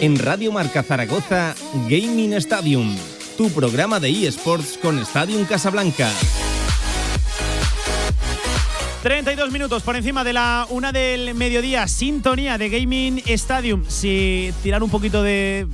En Radio Marca Zaragoza, Gaming Stadium, tu programa de eSports con Stadium Casablanca. 32 minutos por encima de la una del mediodía, sintonía de Gaming Stadium. Si tirar un poquito de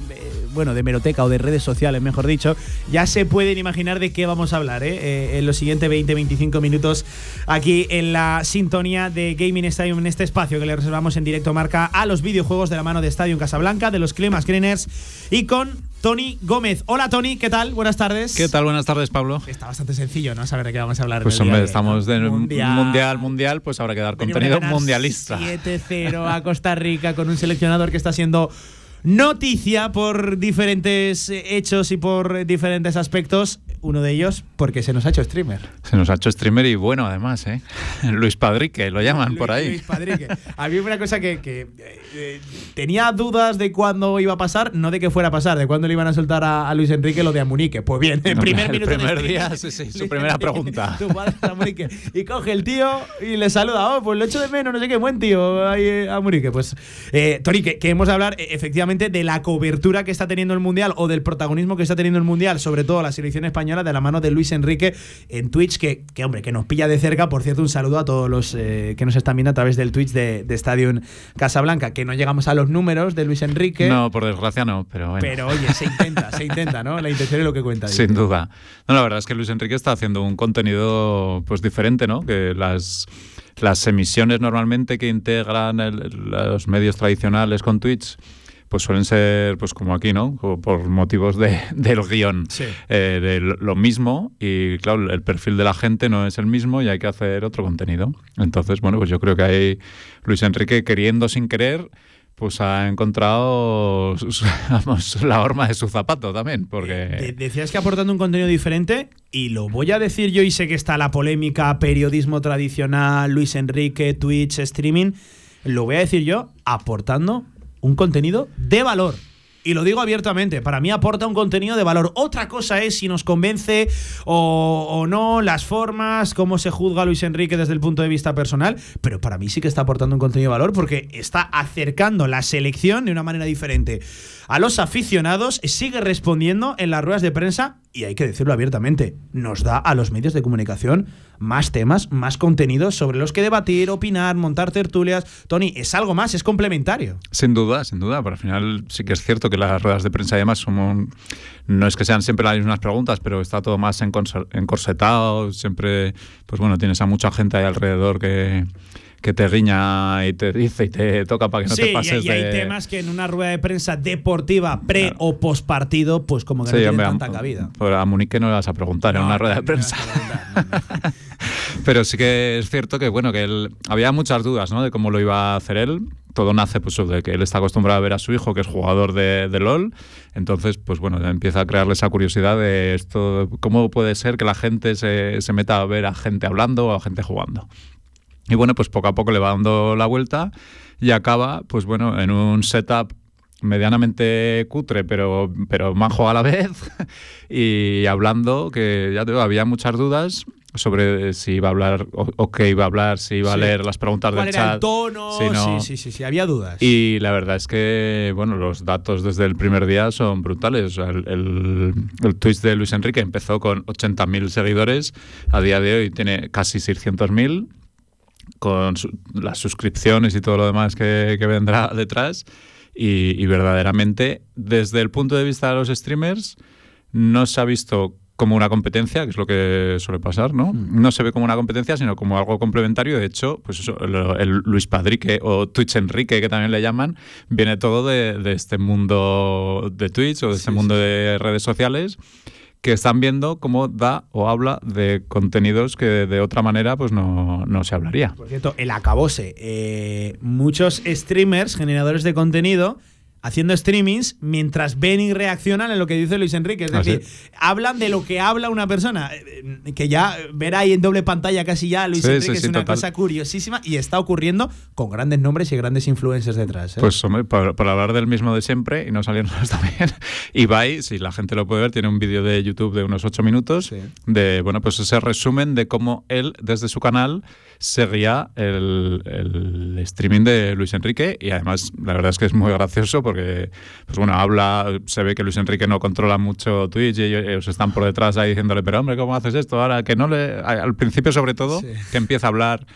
bueno, de meroteca o de redes sociales, mejor dicho, ya se pueden imaginar de qué vamos a hablar ¿eh? Eh, en los siguientes 20-25 minutos aquí en la sintonía de Gaming Stadium, en este espacio que le reservamos en directo marca a los videojuegos de la mano de Stadium Casablanca, de los Climas Greeners y con Tony Gómez. Hola Tony, ¿qué tal? Buenas tardes. ¿Qué tal? Buenas tardes, Pablo. Está bastante sencillo, ¿no? Saber de qué vamos a hablar. Pues hombre, estamos de mundial. mundial, pues habrá que dar contenido mundialista. 7-0 a Costa Rica con un seleccionador que está siendo noticia por diferentes hechos y por diferentes aspectos. Uno de ellos porque se nos ha hecho streamer. Se nos ha hecho streamer y bueno, además, ¿eh? Luis Padrique, lo llaman por ahí. Luis Padrique. A mí una cosa que, eh, tenía dudas de cuándo iba a pasar, no de que fuera a pasar, de cuándo le iban a soltar a, Luis Enrique lo de Amunique. Pues bien, el primer minuto. primer día, sí, sí, su primera pregunta. y coge el tío y le saluda, oh, pues lo echo de menos, no sé qué, buen tío, ahí, eh, Amunique. Pues, eh, Tori, que, queremos hablar efectivamente de la cobertura que está teniendo el Mundial o del protagonismo que está teniendo el Mundial, sobre todo la selección española, de la mano de Luis Enrique en Twitch, que, que, hombre, que nos pilla de cerca. Por cierto, un saludo a todos los eh, que nos están viendo a través del Twitch de, de Stadium Casablanca, que no llegamos a los números de Luis Enrique. No, por desgracia no, pero bueno. Pero oye, se intenta, se intenta, ¿no? La intención es lo que cuenta. Sin duda. No, la verdad es que Luis Enrique está haciendo un contenido pues diferente, ¿no? Que las las emisiones normalmente que integran los medios tradicionales con Twitch pues suelen ser, pues como aquí, ¿no? Por motivos de, del guion. Eh, de lo mismo y, claro, el perfil de la gente no es el mismo y hay que hacer otro contenido. Entonces, bueno, pues yo creo que hay Luis Enrique queriendo sin querer pues ha encontrado la horma de su zapato también. Porque... Decías que aportando un contenido diferente, y lo voy a decir yo, y sé que está la polémica, periodismo tradicional, Luis Enrique, Twitch, streaming, lo voy a decir yo, aportando un contenido de valor. Y lo digo abiertamente, para mí aporta un contenido de valor. Otra cosa es si nos convence o, no, las formas, cómo se juzga Luis Enrique desde el punto de vista personal, pero para mí sí que está aportando un contenido de valor porque está acercando la selección de una manera diferente a los aficionados, sigue respondiendo en las ruedas de prensa y hay que decirlo abiertamente, nos da a los medios de comunicación más temas, más contenidos sobre los que debatir, opinar, montar tertulias. Tony, es algo más, es complementario. Sin duda, sin duda. Pero al final sí que es cierto que las ruedas de prensa además son no es que sean siempre las mismas preguntas, pero está todo más encorsetado. Siempre, pues bueno, tienes a mucha gente ahí alrededor que que te riña y te dice y te toca para que no te pases y, y hay temas que en una rueda de prensa deportiva pre o post partido, pues como que no tienen tanta cabida. Pero a Munique no le vas a preguntar en una rueda de prensa. pero sí que es cierto que bueno que él, había muchas dudas ¿no? de cómo lo iba a hacer él todo nace pues de que él está acostumbrado a ver a su hijo que es jugador de, de, LOL entonces pues bueno empieza a crearle esa curiosidad de esto cómo puede ser que la gente se, se meta a ver a gente hablando o a gente jugando y bueno, pues poco a poco le va dando la vuelta y acaba, pues bueno, en un setup medianamente cutre, pero, pero majo a la vez, y hablando que ya te digo, había muchas dudas sobre si iba a hablar o, qué iba a hablar, si iba a leer las preguntas del chat. el tono? sí, sí, sí, sí, había dudas. Y la verdad es que, bueno, los datos desde el primer día son brutales. El, el, el Twitch de Luis Enrique empezó con 80.000 seguidores, a día de hoy tiene casi 600.000 con las suscripciones y todo lo demás que, vendrá detrás. Y, verdaderamente, desde el punto de vista de los streamers, no se ha visto como una competencia, que es lo que suele pasar, ¿no? Mm. No se ve como una competencia, sino como algo complementario. De hecho, pues eso, el, Luis Padrique o Twitch Enrique, que también le llaman, viene todo de, este mundo de Twitch o de este mundo de redes sociales que están viendo cómo da o habla de contenidos que de otra manera pues no, no se hablaría. Por cierto, el acabose. Eh, muchos streamers, generadores de contenido, haciendo streamings mientras ven y reaccionan en lo que dice Luis Enrique. Es ah, decir, hablan de lo que habla una persona. Eh, que ya ver ahí en doble pantalla casi ya Luis Enrique es una cosa curiosísima y está ocurriendo con grandes nombres y grandes influencers detrás. ¿eh? Pues hombre, por, hablar del mismo de siempre y no salirnos también. Ibai, si la gente lo puede ver, tiene un vídeo de YouTube de unos ocho minutos de, bueno, pues ese resumen de cómo él desde su canal seguía el, el streaming de Luis Enrique y además la verdad es que es muy gracioso porque, pues bueno, habla, se ve que Luis Enrique no controla mucho Twitch y ellos están por detrás ahí diciéndole, pero hombre, ¿cómo haces esto? Ahora que no le. Al principio, sobre todo, que empieza a hablar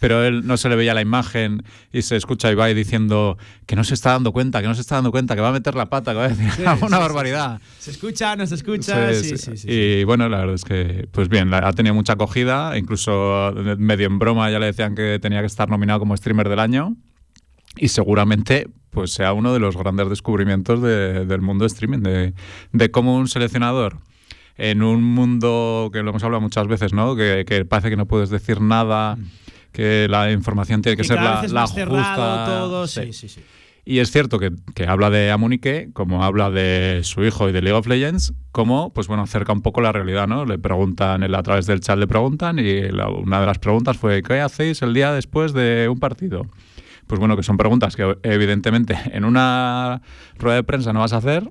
pero él no se le veía la imagen y se escucha a Ibai diciendo que no se está dando cuenta, que no se está dando cuenta, que va a meter la pata, que va a decir una barbaridad. Se escucha, no se escucha, sí, sí, sí. Y bueno, la verdad es que, pues bien, ha tenido mucha acogida, incluso medio en broma ya le decían que tenía que estar nominado como streamer del año y seguramente pues sea uno de los grandes descubrimientos del mundo de streaming, de, de cómo un seleccionador en un mundo que lo hemos hablado muchas veces, ¿no? Que, que parece que no puedes decir nada. Mm que la información tiene que, ser la, la justa. Todo, sí. Sí, sí, y es cierto que, que, habla de Amunike, como habla de su hijo y de League of Legends, como, pues bueno, acerca un poco la realidad, ¿no? Le preguntan, a través del chat le preguntan, y una de las preguntas fue, ¿qué hacéis el día después de un partido? Pues bueno, que son preguntas que evidentemente en una rueda de prensa no vas a hacer,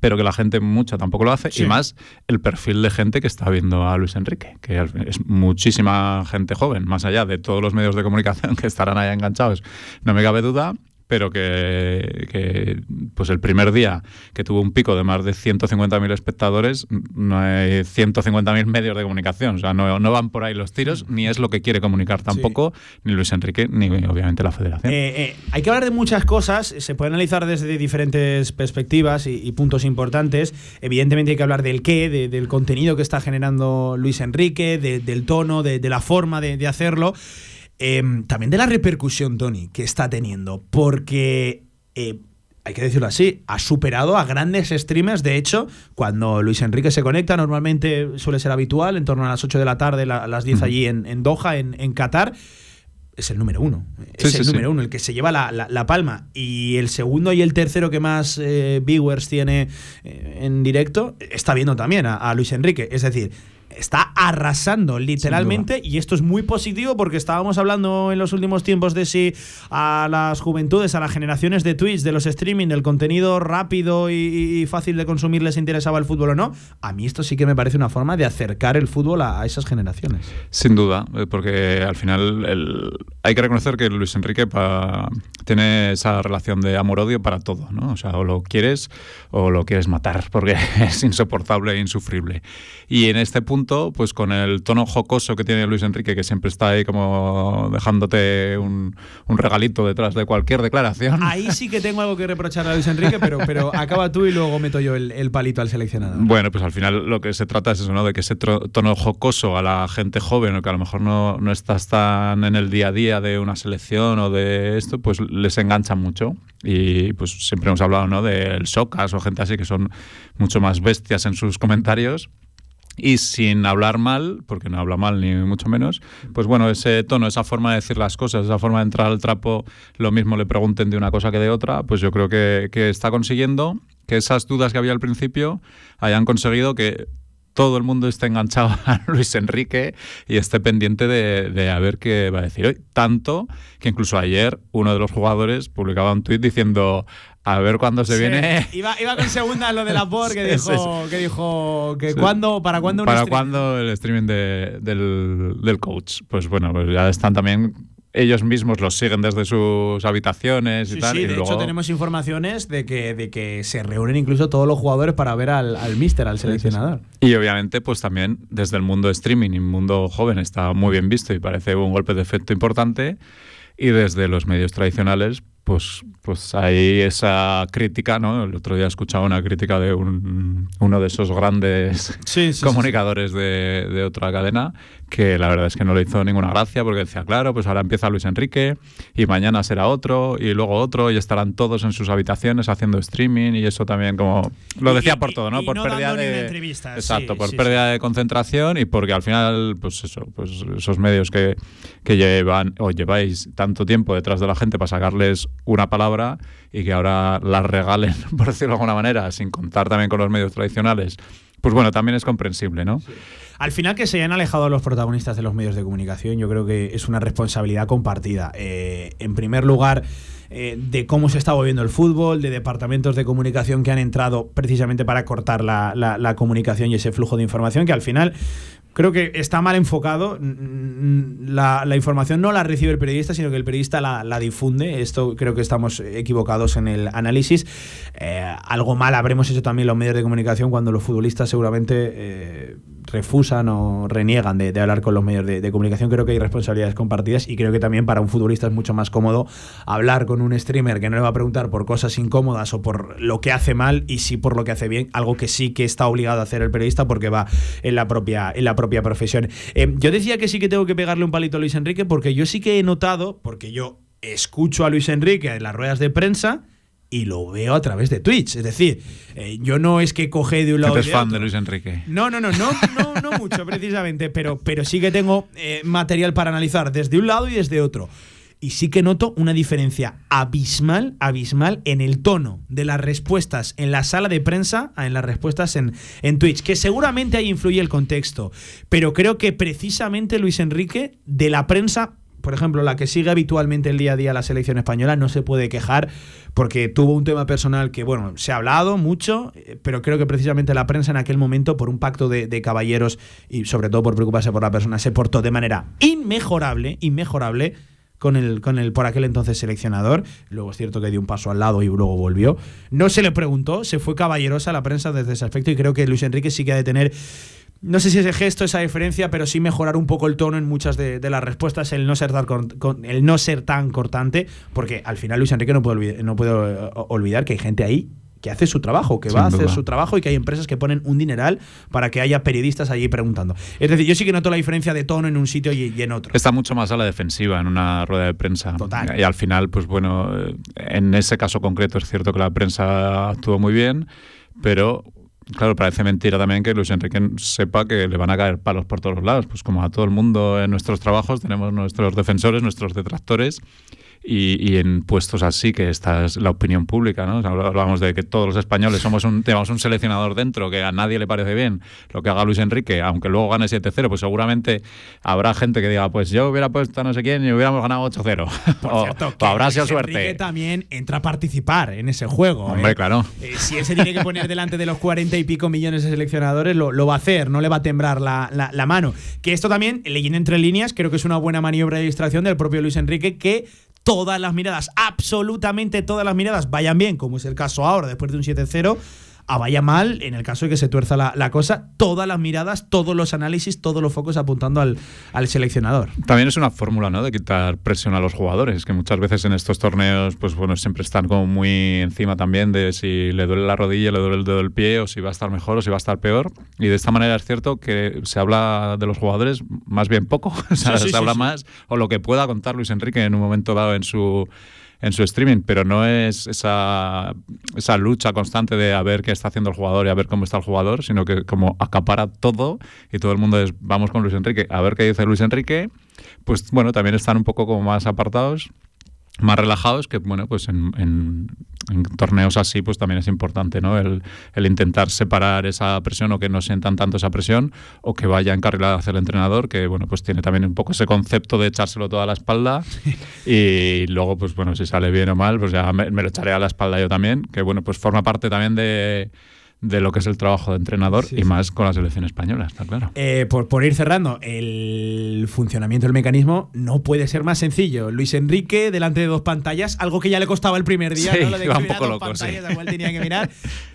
pero que la gente mucha tampoco lo hace, y más el perfil de gente que está viendo a Luis Enrique, que es muchísima gente joven, más allá de todos los medios de comunicación que estarán ahí enganchados, no me cabe duda, pero que, pues el primer día que tuvo un pico de más de 150.000 espectadores, no hay 150.000 medios de comunicación. O sea, no, no, van por ahí los tiros, ni es lo que quiere comunicar tampoco, ni Luis Enrique, ni obviamente la federación. Eh, eh, hay que hablar de muchas cosas, se puede analizar desde diferentes perspectivas y, puntos importantes. Evidentemente hay que hablar del qué, del contenido que está generando Luis Enrique, del tono, de, la forma de, de hacerlo. Em, también de la repercusión, Tony, que está teniendo, porque eh, hay que decirlo así, ha superado a grandes streamers. De hecho, cuando Luis Enrique se conecta, normalmente suele ser habitual, en torno a las 8 de la tarde, a las 10 allí en, Doha, en, Qatar. Es el número uno. Es el número uno, el que se lleva la, palma. Y el segundo y el tercero que más eh, viewers tiene eh, en directo está viendo también a Luis Enrique. Es decir, está arrasando literalmente y esto es muy positivo porque estábamos hablando en los últimos tiempos de si a las juventudes, a las generaciones de Twitch, de los streaming, del contenido rápido y, fácil de consumir les interesaba el fútbol o no. A mí esto sí que me parece una forma de acercar el fútbol a, esas generaciones. Sin duda, eh, porque al final hay que reconocer que Luis Enrique tiene esa relación de amor-odio para todo, ¿no? O sea, o lo quieres o lo quieres matar porque es insoportable e insufrible. Y en este punto pues con el tono jocoso que tiene Luis Enrique, que siempre está ahí como dejándote un, regalito detrás de cualquier declaración. Ahí sí que tengo algo que reprochar a Luis Enrique, pero, pero acaba tú y luego meto yo el, palito al seleccionado. Bueno, pues al final lo que se trata es eso, ¿no? De que ese tono jocoso a la gente joven, que a lo mejor no, no estás tan en el día a día de una selección o de esto, pues les engancha mucho. Y pues siempre hemos hablado, ¿no? Del Socas o gente así que son mucho más bestias en sus comentarios y sin hablar mal, porque no habla mal ni mucho menos, pues bueno, ese tono, esa forma de decir las cosas, esa forma de entrar al trapo, lo mismo le pregunten de una cosa que de otra, pues yo creo que, está consiguiendo que esas dudas que había al principio hayan conseguido que todo el mundo esté enganchado a Luis Enrique y esté pendiente de, de, a ver qué va a decir hoy. Tanto que incluso ayer uno de los jugadores publicaba un tuit diciendo a ver cuándo se viene. Iba, iba, con segunda lo de la por que dijo que dijo que cuándo, para cuándo Para cuándo el streaming de, del, del, coach. Pues bueno, pues ya están también ellos mismos los siguen desde sus habitaciones y tal. Sí, de hecho tenemos informaciones de que, de que se reúnen incluso todos los jugadores para ver al, al mister, al seleccionador. Y obviamente, pues también desde el mundo streaming y mundo joven está muy bien visto y parece un golpe de efecto importante. Y desde los medios tradicionales, pues, pues hay esa crítica, ¿no? El otro día he escuchado una crítica de un, uno de esos grandes comunicadores de, de, otra cadena que la verdad es que no le hizo ninguna gracia porque decía, claro, pues ahora empieza Luis Enrique y mañana será otro y luego otro y estarán todos en sus habitaciones haciendo streaming y eso también como lo decía por todo, ¿no? por pérdida de Exacto, por pérdida de concentración y porque al final pues eso, pues esos medios que, que llevan o lleváis tanto tiempo detrás de la gente para sacarles una palabra y que ahora las regalen, por decirlo de alguna manera, sin contar también con los medios tradicionales, pues bueno, también es comprensible, ¿no? Al final que se hayan alejado los protagonistas de los medios de comunicación, yo creo que es una responsabilidad compartida. Eh, en primer lugar, eh, de cómo se está moviendo el fútbol, de departamentos de comunicación que han entrado precisamente para cortar la, la comunicación y ese flujo de información, que al final creo que está mal enfocado. La, información no la recibe el periodista, sino que el periodista la, la difunde. Esto creo que estamos equivocados en el análisis. Eh, algo mal habremos hecho también los medios de comunicación cuando los futbolistas seguramente eh, refusan o reniegan de, hablar con los medios de, comunicación. Creo que hay responsabilidades compartidas y creo que también para un futbolista es mucho más cómodo hablar con un streamer que no le va a preguntar por cosas incómodas o por lo que hace mal y sí por lo que hace bien, algo que sí que está obligado a hacer el periodista porque va en la propia, en la propia profesión. Eh, yo decía que sí que tengo que pegarle un palito a Luis Enrique porque yo sí que he notado, porque yo escucho a Luis Enrique en las ruedas de prensa, y lo veo a través de Twitch. Es decir, eh, yo no es que coge de un lado. ¿Eres fan de Luis Enrique? No, no, no, no, no, no mucho precisamente, pero, pero sí que tengo eh, material para analizar desde un lado y desde otro. Y sí que noto una diferencia abismal, abismal en el tono de las respuestas en la sala de prensa a en las respuestas en, en Twitch, que seguramente ahí influye el contexto, pero creo que precisamente Luis Enrique de la prensa por ejemplo, la que sigue habitualmente el día a día la selección española, no se puede quejar porque tuvo un tema personal que, bueno, se ha hablado mucho, eh, pero creo que precisamente la prensa en aquel momento, por un pacto de, caballeros y sobre todo por preocuparse por la persona, se portó de manera inmejorable, inmejorable con el, con el por aquel entonces seleccionador. Luego es cierto que dio un paso al lado y luego volvió. No se le preguntó, se fue caballerosa la prensa desde ese aspecto y creo que Luis Enrique sí que ha de tener no sé si ese gesto, esa diferencia, pero sí mejorar un poco el tono en muchas de, las respuestas, el no, ser tan, el no ser tan cortante, porque al final Luis Enrique no puede, olvidar, no puedo olvidar que hay gente ahí que hace su trabajo, que va a hacer su trabajo y que hay empresas que ponen un dineral para que haya periodistas allí preguntando. Es decir, yo sí que noto la diferencia de tono en un sitio y, en otro. Está mucho más a la defensiva en una rueda de prensa. Y al final, pues bueno, en ese caso concreto es cierto que la prensa actuó muy bien, pero Claro, parece mentira también que Luis Enrique sepa que le van a caer palos por todos lados. Pues como a todo el mundo en nuestros trabajos tenemos nuestros defensores, nuestros detractores y, en puestos así, que esta es la opinión pública, ¿no? Hablamos de que todos los españoles somos un, tenemos un seleccionador dentro que a nadie le parece bien lo que haga Luis Enrique, aunque luego gane 7-0, pues seguramente habrá gente que diga, pues yo hubiera puesto a no sé quién y hubiéramos ganado 8-0. o, cierto, habrá sido suerte. Enrique también entra a participar en ese juego. Hombre, ¿eh? claro. Eh, si él se tiene que poner delante de los 40 y pico millones de seleccionadores, lo, va a hacer, no le va a temblar la, la mano. Que esto también, leyendo entre líneas, creo que es una buena maniobra de distracción del propio Luis Enrique que todas las miradas, absolutamente todas las miradas vayan bien, como es el caso ahora, después de un 7-0, a vaya mal, en el caso de que se tuerza la, cosa, todas las miradas, todos los análisis, todos los focos apuntando al, seleccionador. También es una fórmula, ¿no? De quitar presión a los jugadores, que muchas veces en estos torneos, pues bueno, siempre están como muy encima también de si le duele la rodilla, le duele el dedo del pie, o si va a estar mejor o si va a estar peor. Y de esta manera es cierto que se habla de los jugadores más bien poco, o sea, se habla más, o lo que pueda contar Luis Enrique en un momento dado en su en su streaming, pero no es esa, esa lucha constante de a ver qué está haciendo el jugador y a ver cómo está el jugador, sino que como acapara todo y todo el mundo es vamos con Luis Enrique, a ver qué dice Luis Enrique, pues bueno, también están un poco como más apartados más relajados que bueno pues en, en, torneos así pues también es importante no el, el, intentar separar esa presión o que no sientan tanto esa presión o que vaya encarrilada hacia el entrenador que bueno pues tiene también un poco ese concepto de echárselo toda a la espalda. Y luego pues bueno si sale bien o mal pues ya me, me lo echaré a la espalda yo también que bueno pues forma parte también de de lo que es el trabajo de entrenador y más con la selección española, está claro. Eh, por, por, ir cerrando, el funcionamiento del mecanismo no puede ser más sencillo. Luis Enrique delante de dos pantallas, algo que ya le costaba el primer día, ¿no? Lo de un poco loco, pantallas, cual tenía que mirar,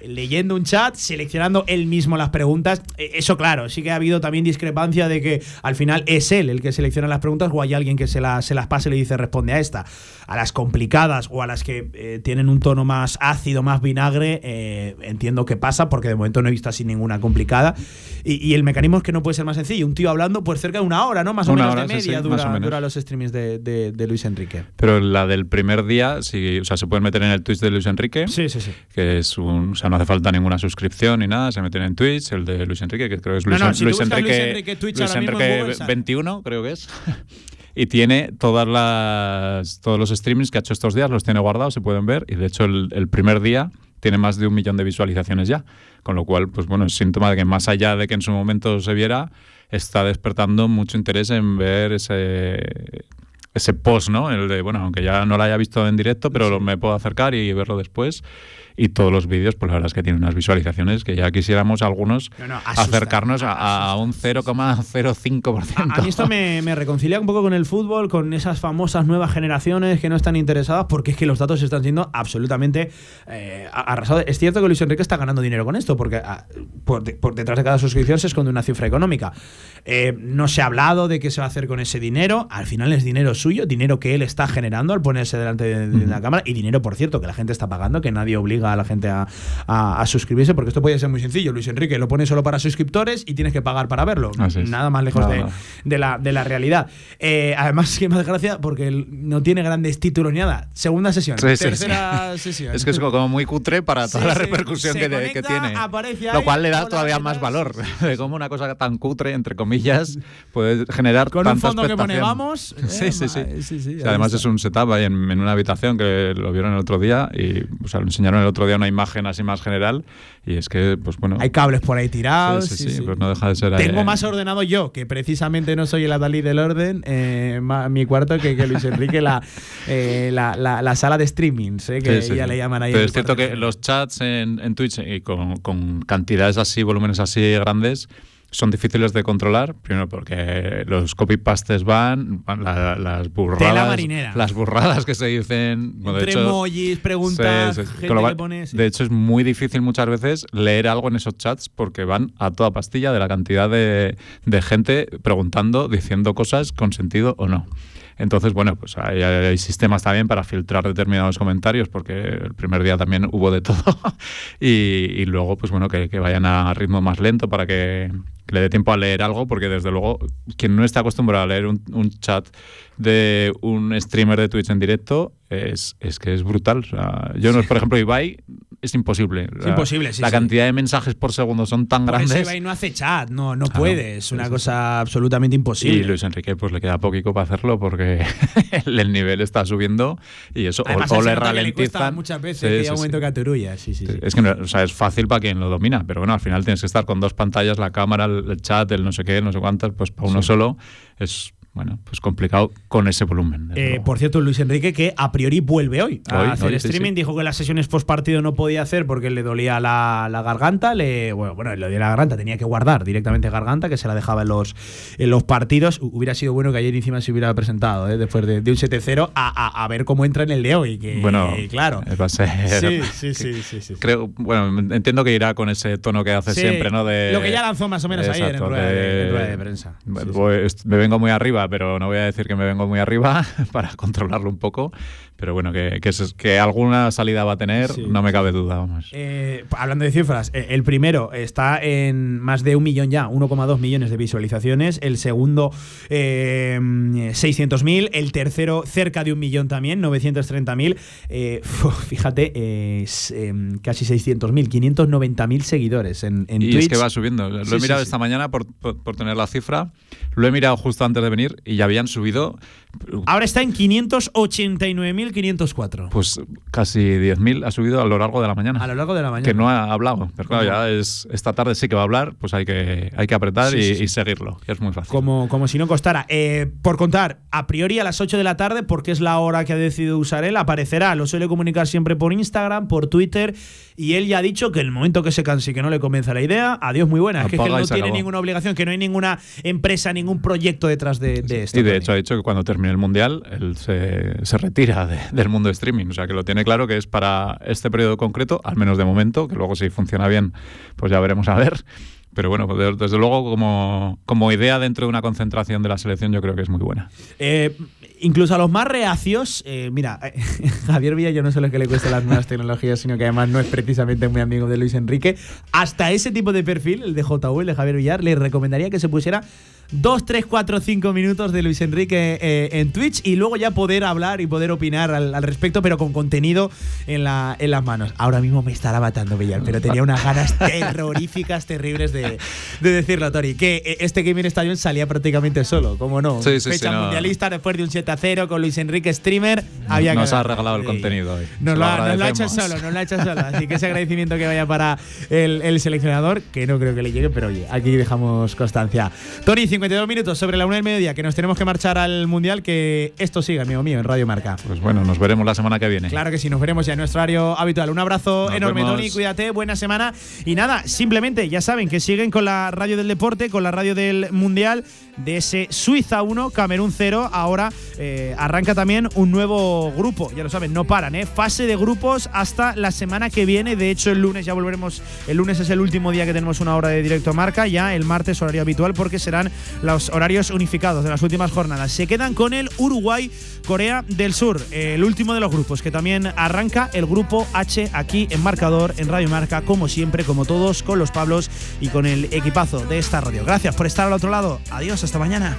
leyendo un chat, seleccionando él mismo las preguntas. Eh, eso, claro, sí que ha habido también discrepancia de que al final es él el que selecciona las preguntas o hay alguien que se, se las pase y le dice responde a esta. A las complicadas o a las que eh, tienen un tono más ácido, más vinagre, entiendo que pasa porque de momento no he visto así ninguna complicada. Y, el mecanismo es que no puede ser más sencillo. Un tío hablando, pues cerca de una hora, ¿no? Más o menos de media dura, los streamings de, Luis Enrique. Pero la del primer día, sí, o sea, se pueden meter en el Twitch de Luis Enrique. Sí, sí, sí. Que es un. O sea, no hace falta ninguna suscripción ni nada, se meten en Twitch, el de Luis Enrique, que creo que es Luis, Luis Enrique. Luis Enrique, 21, creo que es. y tiene todas las, todos los streamings que ha hecho estos días, los tiene guardados, se pueden ver. Y de hecho, el primer día tiene más de un millón de visualizaciones ya. Con lo cual, pues bueno, es síntoma de que más allá de que en su momento se viera, está despertando mucho interés en ver ese ese post, ¿no? El de, bueno, aunque ya no lo haya visto en directo, pero me puedo acercar y verlo después y todos los vídeos, pues la verdad es que tienen unas visualizaciones que ya quisiéramos algunos No, no, asusta, acercarnos a, a un 0,05%. A, a mí esto me, me reconcilia un poco con el fútbol, con esas famosas nuevas generaciones que no están interesadas, porque es que los datos están siendo absolutamente eh, arrasados. Es cierto que Luis Enrique está ganando dinero con esto, porque ah, por, de- por detrás de cada suscripción se esconde una cifra económica. Eh, no se ha hablado de qué se va a hacer con ese dinero. Al final es dinero suyo, dinero que él está generando al ponerse delante de, de la cámara, y dinero, por cierto, que la gente está pagando, que nadie obliga a la gente a, a- a suscribirse, porque esto puede ser muy sencillo. Luis Enrique lo pone solo para suscriptores y tienes que pagar para verlo. Nada más lejos de, más. de la, de la realidad. Eh, además, que me hace gracia porque no tiene grandes títulos ni nada. Segunda sesión, Sí, sí, tercera sesión. Es que es como muy cutre para toda Sí, la sí. repercusión que, conecta, que tiene. ahí, Lo cual le da todavía ¿qué más valor. Sí, De cómo una cosa tan cutre, entre comillas, puede generar Con un tanta fondo que pone vamos. Sí, eh, sí, sí. sí, sí, Sí, además está. es un setup ahí en, en una habitación que lo vieron el otro día y o sea, lo enseñaron el otro día una imagen así más general y es que, pues bueno... Hay cables por ahí tirados. Sí, sí, sí, sí, pues no deja de ser ahí, Tengo eh, más ordenado yo, que precisamente no soy el Adalí del orden, eh, ma- mi cuarto que, que Luis Enrique, la, eh, la, la- la sala de streamings, eh, que ya le llaman ahí. Pero es cierto que los chats en, en Twitch y con, con cantidades así, volúmenes así grandes, son difíciles de controlar. Primero porque los copy-pastes van, van la- las burradas. Las burradas que se dicen. bueno, de Entre hecho, emojis, preguntas, gente que pone. sí. De hecho, es muy difícil muchas veces leer algo en esos chats porque van a toda pastilla de la cantidad de, de gente preguntando, diciendo cosas con sentido o no. Entonces, bueno, pues hay, hay sistemas también para filtrar determinados comentarios, porque el primer día también hubo de todo. y, y luego, pues bueno, que, que vayan a ritmo más lento para que, que le dé tiempo a leer algo, porque desde luego, quien no está acostumbrado a leer un, un chat de un streamer de Twitch en directo, es, es que es brutal. O sea, yo, no, por ejemplo, Ibai, es imposible. Es imposible, sí, La sí. cantidad de mensajes por segundo son tan ese grandes. Ibai no hace chat, no, no Claro, puede. Es una sí, cosa absolutamente imposible. Y Luis Enrique pues le queda poquito para hacerlo porque el nivel está subiendo y eso Además, o, o le que le ralentizan. muchas veces momento que. Sí, sí. Es que o sea, es fácil para quien lo domina, pero bueno, al final tienes que estar con dos pantallas, la cámara, el, el chat, el no sé qué, no sé cuántas, pues para uno solo es bueno, pues complicado con ese volumen. Eh, por cierto, Luis Enrique, que a priori vuelve hoy a Hoy, hacer hoy, streaming, sí. dijo que las sesiones post partido no podía hacer porque le dolía la, la garganta. Le, bueno, bueno, le dolía la garganta, tenía que guardar directamente garganta, que se la dejaba en los, en los partidos. Hu- Hubiera sido bueno que ayer encima se hubiera presentado, ¿eh? después de, de un 7-0, a, a- a ver cómo entra en el de hoy. Que, bueno, claro. va a ser- Sí, sí, sí, sí. Creo, bueno, entiendo que irá con ese tono que hace siempre, ¿no? De, lo que ya lanzó más o menos ayer en Exacto, rueda de- en rueda de prensa. Voy- Me vengo muy arriba, pero no voy a decir que me vengo muy arriba para controlarlo un poco. Pero bueno, que, que, alguna salida va a tener, Sí, no me cabe duda, vamos. Eh, hablando de cifras, eh, el primero está en más de un millón ya, 1,2 millones de visualizaciones. El segundo, eh, 600.000. El tercero, cerca de un millón también, 930.000. Eh, fíjate, eh, es, eh, casi 600.000, 590.000 seguidores en, en y Twitch. es que va subiendo. Lo Sí, he mirado sí. esta mañana por, por- por tener la cifra. Lo he mirado justo antes de venir y ya habían subido Ahora está en 589.504. pues casi 10.000. Ha subido a lo largo de la mañana. A lo largo de la mañana. que no ha hablado. Pero claro, ya es esta tarde sí que va a hablar, pues hay que, hay que apretar Sí, y, sí, sí. y seguirlo, que es muy fácil. Como, como si no costara. Eh, por contar, a priori a las 8 de la tarde, porque es la hora que ha decidido usar él, aparecerá. Lo suele comunicar siempre por Instagram, por Twitter. Y él ya ha dicho que el momento que se canse y que no le convence la idea, adiós, muy buena. Es que, es que él no tiene acabó. ninguna obligación, que no hay ninguna empresa, ningún proyecto detrás de, de esto. Y de hecho ha dicho que cuando termine el Mundial él se, se retira de- del mundo de streaming. O sea que lo tiene claro que es para este periodo concreto, al menos de momento, que luego si funciona bien, pues ya veremos a ver. Pero bueno, pues de- desde luego como, como idea dentro de una concentración de la selección yo creo que es muy buena. Eh, incluso a los más reacios, eh, mira, Javier Villa, yo no solo es que le cueste las nuevas tecnologías, sino que además no es precisamente muy amigo de Luis Enrique. Hasta ese tipo de perfil, el de JV, el de Javier Villar, le recomendaría que se pusiera 2, 3, 4, 5 minutos de Luis Enrique eh, en Twitch y luego ya poder hablar y poder opinar al, al respecto, pero con contenido en, la, en las manos. Ahora mismo me estará matando Villar, pero tenía unas ganas terroríficas, terribles de, de decirlo, Tori. Que eh, este Gaming Stadium salía prácticamente solo, ¿cómo no? Sí, sí, Fecha sí, no. mundialista después de un 7 a 0 con Luis Enrique Streamer. Había Nos que- ha regalado el contenido hoy. Nos lo, lo ha, nos lo ha hecho solo, nos lo ha hecho solo. Así que ese agradecimiento que vaya para el, el seleccionador, que no creo que le llegue, pero oye, aquí dejamos constancia. Tony, 50 52 minutos sobre la una del mediodía, que nos tenemos que marchar al Mundial, que esto siga, amigo mío, en Radio Marca. Pues bueno, nos veremos la semana que viene. Claro que sí, nos veremos ya en nuestro horario habitual. Un abrazo Nos enorme, vemos. Tony, cuídate, buena semana. Y nada, simplemente ya saben que siguen con la radio del deporte, con la radio del Mundial, de ese Suiza 1, Camerún 0. Ahora eh, arranca también un nuevo grupo, ya lo saben, no paran, ¿eh? Fase de grupos hasta la semana que viene. De hecho, el lunes ya volveremos. El lunes es el último día que tenemos una hora de directo a marca, ya el martes horario habitual, porque serán los horarios unificados de las últimas jornadas. Se quedan con el Uruguay, Corea del Sur, el último de los grupos, que también arranca el grupo H aquí en marcador, en Radio Marca, como siempre, como todos, con los Pablos y con el equipazo de esta radio. Gracias por estar al otro lado. Adiós, hasta mañana.